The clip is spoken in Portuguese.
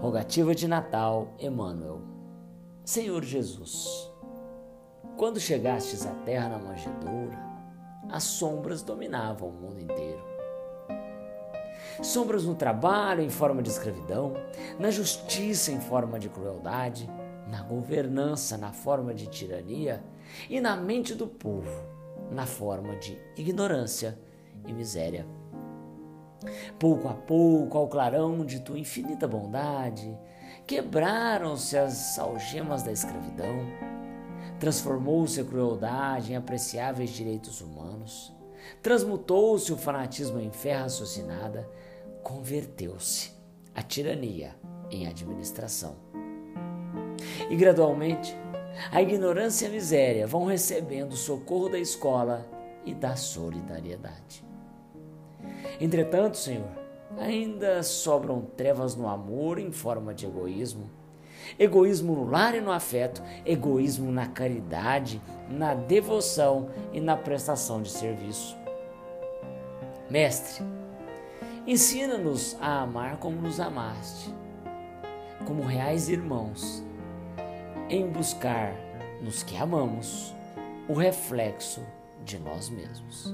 Rogativa de Natal, Emmanuel. Senhor Jesus, quando chegastes à terra na manjedoura, as sombras dominavam o mundo inteiro. Sombras no trabalho em forma de escravidão, na justiça em forma de crueldade, na governança na forma de tirania e na mente do povo na forma de ignorância e miséria. Pouco a pouco, ao clarão de tua infinita bondade, quebraram-se as algemas da escravidão, transformou-se a crueldade em apreciáveis direitos humanos, transmutou-se o fanatismo em fé raciocinada, converteu-se a tirania em administração. E gradualmente, a ignorância e a miséria vão recebendo o socorro da escola e da solidariedade. Entretanto, Senhor, ainda sobram trevas no amor em forma de egoísmo, egoísmo no lar e no afeto, egoísmo na caridade, na devoção e na prestação de serviço. Mestre, ensina-nos a amar como nos amaste, como reais irmãos, em buscar nos que amamos o reflexo de nós mesmos.